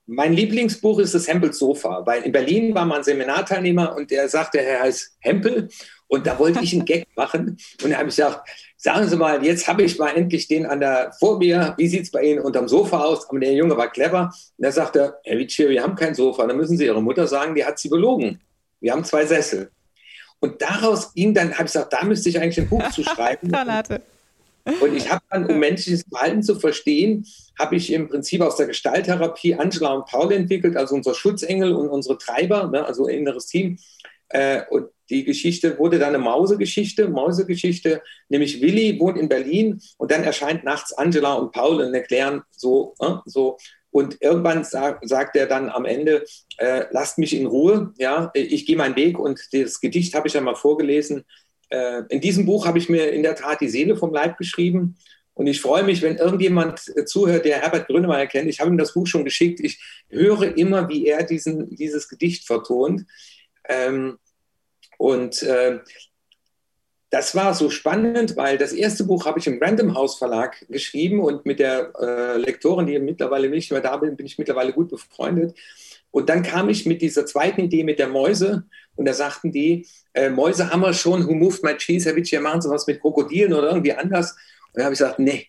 mein Lieblingsbuch ist das Hempels Sofa, weil in Berlin war mal ein Seminarteilnehmer und der sagte, er heißt Hempel und da wollte ich einen Gag machen. Und da habe ich gesagt, sagen Sie mal, jetzt habe ich mal endlich den an der vor mir. Wie sieht es bei Ihnen unterm Sofa aus? Aber der Junge war clever. Und er sagte, Herr Witschier, wir haben kein Sofa. Dann müssen Sie Ihre Mutter sagen, die hat Sie belogen. Wir haben zwei Sessel. Und daraus ging dann, habe ich gesagt, da müsste ich eigentlich ein Buch zu schreiben. Und ich habe dann, um menschliches Verhalten zu verstehen, habe ich im Prinzip aus der Gestalttherapie Angela und Paul entwickelt, also unser Schutzengel und unsere Treiber, ne, also inneres Team. Äh, und die Geschichte wurde dann eine Mausegeschichte, Mausegeschichte, nämlich Willi wohnt in Berlin und dann erscheint nachts Angela und Paul und erklären so, äh, so. Und irgendwann sag, sagt er dann am Ende, äh, lasst mich in Ruhe, ja, ich gehe meinen Weg und das Gedicht habe ich ja mal vorgelesen. Äh, in diesem Buch habe ich mir in der Tat die Seele vom Leib geschrieben. Und ich freue mich, wenn irgendjemand äh, zuhört, der Herbert Grönemeyer kennt. Ich habe ihm das Buch schon geschickt. Ich höre immer, wie er diesen, dieses Gedicht vertont. Ähm, und äh, das war so spannend, weil das erste Buch habe ich im Random House Verlag geschrieben und mit der äh, Lektorin, die mittlerweile nicht mehr da bin, bin ich mittlerweile gut befreundet. Und dann kam ich mit dieser zweiten Idee mit der Mäuse und da sagten die, äh, Mäuse haben wir schon, who moved my cheese, Herr Witsch, machen Sie was mit Krokodilen oder irgendwie anders. Und dann habe ich gesagt, nee,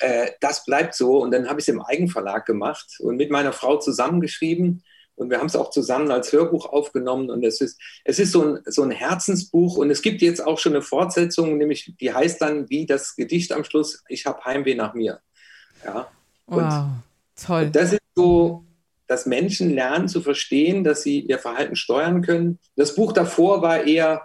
äh, das bleibt so. Und dann habe ich es im Eigenverlag gemacht und mit meiner Frau zusammengeschrieben. Und wir haben es auch zusammen als Hörbuch aufgenommen. Und es ist, es ist so, ein, so ein Herzensbuch. Und es gibt jetzt auch schon eine Fortsetzung, nämlich die heißt dann wie das Gedicht am Schluss, ich habe Heimweh nach mir. Ja. Und, wow, toll. Und das ist so, dass Menschen lernen zu verstehen, dass sie ihr Verhalten steuern können. Das Buch davor war eher,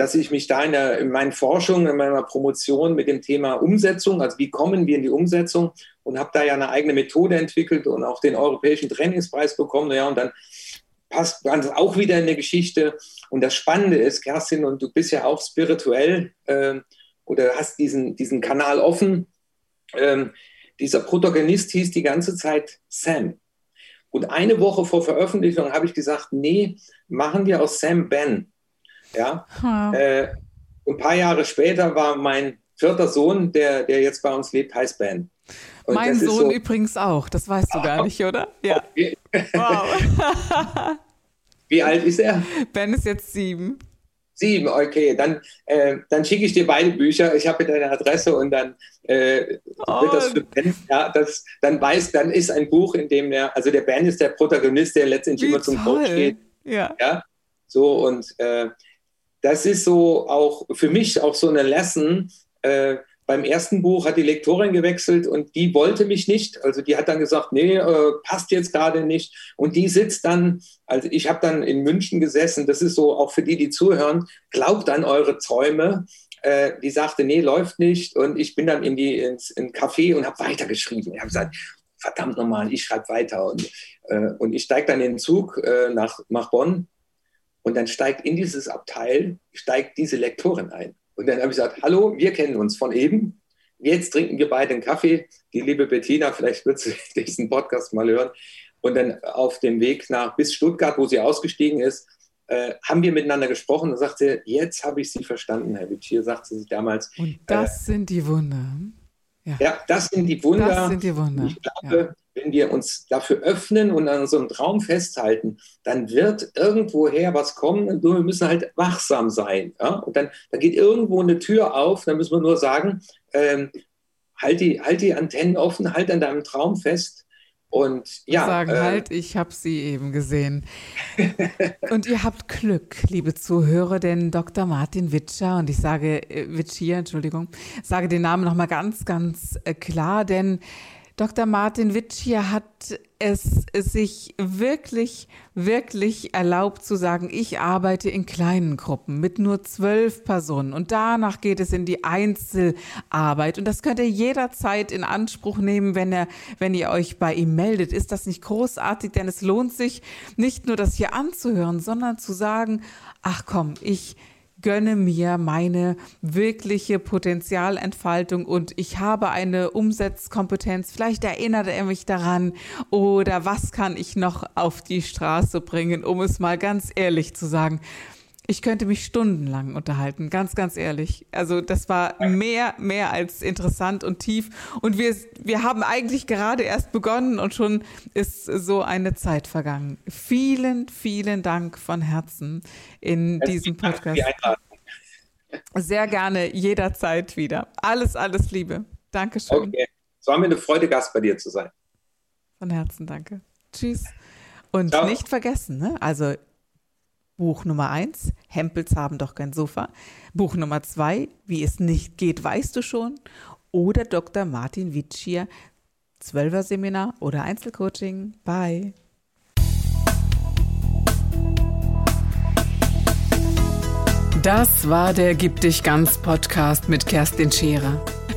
dass ich mich da in, der, in meinen Forschungen, in meiner Promotion mit dem Thema Umsetzung, also wie kommen wir in die Umsetzung und habe da ja eine eigene Methode entwickelt und auch den Europäischen Trainingspreis bekommen. Ja, und dann passt ganz auch wieder in der Geschichte. Und das Spannende ist, Kerstin, und du bist ja auch spirituell äh, oder hast diesen, diesen Kanal offen. Ähm, dieser Protagonist hieß die ganze Zeit Sam. Und eine Woche vor Veröffentlichung habe ich gesagt, nee, machen wir aus Sam Ben. Ja. Hm. Äh, ein paar Jahre später war mein vierter Sohn, der, der jetzt bei uns lebt, heißt Ben. Und mein Sohn so, übrigens auch, das weißt du gar nicht, oder? Ja. Okay. Wow. Wie alt ist er? Ben ist jetzt sieben. Sieben, okay. Dann, äh, dann schicke ich dir beide Bücher. Ich habe deine Adresse und dann äh, oh. wird das für Ben, ja, das, dann weiß, dann ist ein Buch, in dem der, also der Ben ist der Protagonist, der letztendlich Wie immer zum toll. Coach geht. Ja. ja. So und äh, das ist so auch für mich auch so eine Lesson. Äh, beim ersten Buch hat die Lektorin gewechselt und die wollte mich nicht. Also die hat dann gesagt, nee, äh, passt jetzt gerade nicht. Und die sitzt dann, also ich habe dann in München gesessen, das ist so auch für die, die zuhören, glaubt an eure Träume. Äh, die sagte, nee, läuft nicht. Und ich bin dann in die ins in Café und habe weitergeschrieben. Ich habe gesagt, verdammt nochmal, ich schreibe weiter. Und, äh, und ich steige dann in den Zug äh, nach, nach Bonn und dann steigt in dieses Abteil, steigt diese Lektorin ein. Und dann habe ich gesagt, hallo, wir kennen uns von eben. Jetzt trinken wir beide einen Kaffee. Die liebe Bettina, vielleicht wird sie diesen Podcast mal hören. Und dann auf dem Weg nach bis Stuttgart, wo sie ausgestiegen ist, äh, haben wir miteinander gesprochen und sagte, jetzt habe ich Sie verstanden, Herr Wittier, sagte sie damals. Und das äh, sind die Wunder. Ja. ja. das sind die Wunder. Das sind die Wunder. Ich glaube, ja. Wenn wir uns dafür öffnen und an so einem Traum festhalten, dann wird irgendwoher was kommen. Nur wir müssen halt wachsam sein. Ja? Und dann, dann geht irgendwo eine Tür auf. Dann müssen wir nur sagen, ähm, halt, die, halt die Antennen offen, halt an deinem Traum fest. Und ja. Sagen äh, halt, ich habe sie eben gesehen. und ihr habt Glück, liebe Zuhörer, denn Dr. Martin Witscher, und ich sage äh, Witschier, Entschuldigung, sage den Namen nochmal ganz, ganz äh, klar, denn Dr. Martin Witschier hat es sich wirklich, wirklich erlaubt zu sagen, ich arbeite in kleinen Gruppen mit nur zwölf Personen und danach geht es in die Einzelarbeit und das könnt ihr jederzeit in Anspruch nehmen, wenn er, wenn ihr euch bei ihm meldet. Ist das nicht großartig? Denn es lohnt sich nicht nur das hier anzuhören, sondern zu sagen, ach komm, ich gönne mir meine wirkliche Potenzialentfaltung und ich habe eine Umsetzkompetenz. Vielleicht erinnert er mich daran oder was kann ich noch auf die Straße bringen, um es mal ganz ehrlich zu sagen. Ich könnte mich stundenlang unterhalten, ganz, ganz ehrlich. Also das war mehr, mehr als interessant und tief. Und wir, wir haben eigentlich gerade erst begonnen und schon ist so eine Zeit vergangen. Vielen, vielen Dank von Herzen in diesem Podcast. Sehr gerne, jederzeit wieder. Alles, alles Liebe. Dankeschön. Okay. Es war mir eine Freude, Gast bei dir zu sein. Von Herzen danke. Tschüss. Und Ciao. nicht vergessen, ne? also Buch Nummer eins, Hempels haben doch kein Sofa. Buch Nummer zwei, Wie es nicht geht, weißt du schon. Oder Dr. Martin Witschier, Zwölfer Seminar oder Einzelcoaching. Bye. Das war der Gib dich ganz Podcast mit Kerstin Scherer.